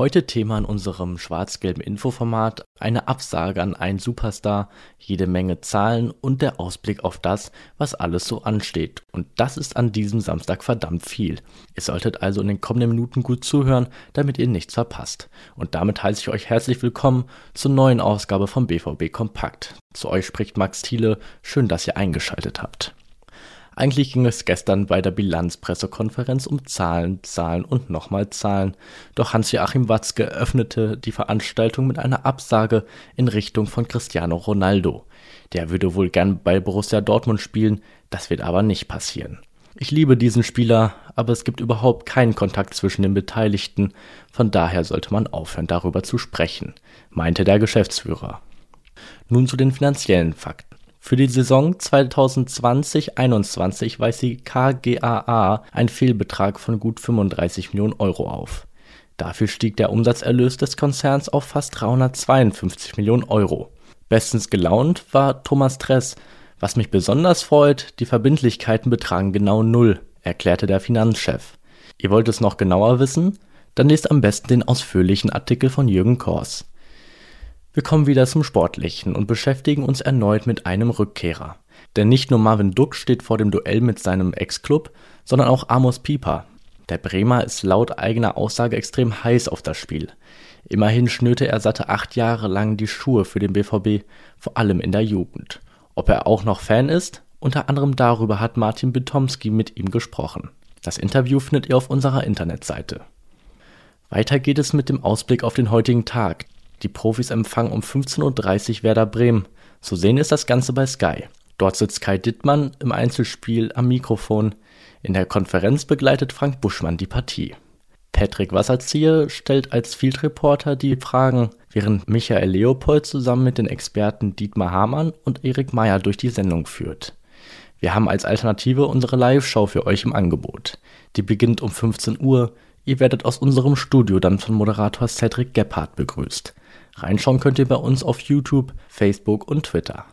Heute Thema in unserem schwarz-gelben Infoformat, eine Absage an einen Superstar, jede Menge Zahlen und der Ausblick auf das, was alles so ansteht. Und das ist an diesem Samstag verdammt viel. Ihr solltet also in den kommenden Minuten gut zuhören, damit ihr nichts verpasst. Und damit heiße ich euch herzlich willkommen zur neuen Ausgabe vom BVB Kompakt. Zu euch spricht Max Thiele, schön, dass ihr eingeschaltet habt. Eigentlich ging es gestern bei der Bilanzpressekonferenz um Zahlen, Zahlen und nochmal Zahlen. Doch Hans-Joachim Watzke öffnete die Veranstaltung mit einer Absage in Richtung von Cristiano Ronaldo. Der würde wohl gern bei Borussia Dortmund spielen, das wird aber nicht passieren. Ich liebe diesen Spieler, aber es gibt überhaupt keinen Kontakt zwischen den Beteiligten, von daher sollte man aufhören, darüber zu sprechen, meinte der Geschäftsführer. Nun zu den finanziellen Fakten. Für die Saison 2020/21 weist die KGaA einen Fehlbetrag von gut 35 Millionen Euro auf. Dafür stieg der Umsatzerlös des Konzerns auf fast 352 Millionen Euro. Bestens gelaunt war Thomas Dress. Was mich besonders freut, die Verbindlichkeiten betragen genau null, erklärte der Finanzchef. Ihr wollt es noch genauer wissen? Dann lest am besten den ausführlichen Artikel von Jürgen Kors. Wir kommen wieder zum Sportlichen und beschäftigen uns erneut mit einem Rückkehrer. Denn nicht nur Marvin Duck steht vor dem Duell mit seinem Ex-Club, sondern auch Amos Pieper. Der Bremer ist laut eigener Aussage extrem heiß auf das Spiel. Immerhin schnürte er satte acht Jahre lang die Schuhe für den BVB, vor allem in der Jugend. Ob er auch noch Fan ist? Unter anderem darüber hat Martin Bitomski mit ihm gesprochen. Das Interview findet ihr auf unserer Internetseite. Weiter geht es mit dem Ausblick auf den heutigen Tag. Die Profis empfangen um 15:30 Uhr Werder Bremen. Zu sehen ist das Ganze bei Sky. Dort sitzt Kai Dittmann im Einzelspiel am Mikrofon. In der Konferenz begleitet Frank Buschmann die Partie. Patrick Wasserzieher stellt als Field Reporter die Fragen, während Michael Leopold zusammen mit den Experten Dietmar Hamann und Erik Meyer durch die Sendung führt. Wir haben als Alternative unsere Live-Show für euch im Angebot. Die beginnt um 15 Uhr. Ihr werdet aus unserem Studio dann von Moderator Cedric Gebhardt begrüßt. Reinschauen könnt ihr bei uns auf YouTube, Facebook und Twitter.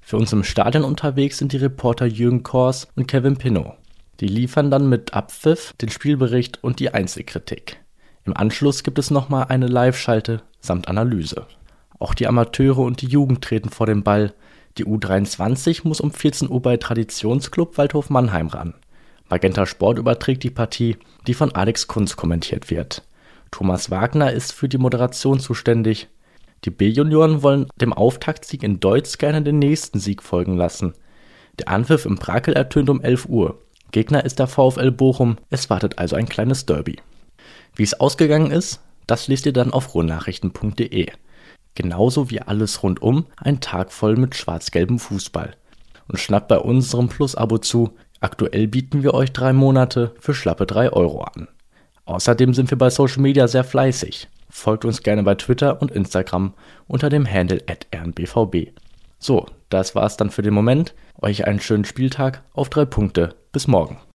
Für uns im Stadion unterwegs sind die Reporter Jürgen Kors und Kevin Pinnow. Die liefern dann mit Abpfiff den Spielbericht und die Einzelkritik. Im Anschluss gibt es nochmal eine Live-Schalte samt Analyse. Auch die Amateure und die Jugend treten vor den Ball. Die U23 muss um 14 Uhr bei Traditionsclub Waldhof Mannheim ran. Magenta Sport überträgt die Partie, die von Alex Kunz kommentiert wird. Thomas Wagner ist für die Moderation zuständig. Die B-Junioren wollen dem Auftaktsieg in Deutz gerne den nächsten Sieg folgen lassen. Der Anpfiff im Brakel ertönt um 11 Uhr. Gegner ist der VfL Bochum, es wartet also ein kleines Derby. Wie es ausgegangen ist, das lest ihr dann auf ruhrnachrichten.de. Genauso wie alles rundum, ein Tag voll mit schwarz-gelbem Fußball. Und schnappt bei unserem Plus-Abo zu, aktuell bieten wir euch drei Monate für schlappe 3 Euro an. Außerdem sind wir bei Social Media sehr fleißig. Folgt uns gerne bei Twitter und Instagram unter dem Handle @rnbvb. So, das war's dann für den Moment. Euch einen schönen Spieltag auf drei Punkte. Bis morgen.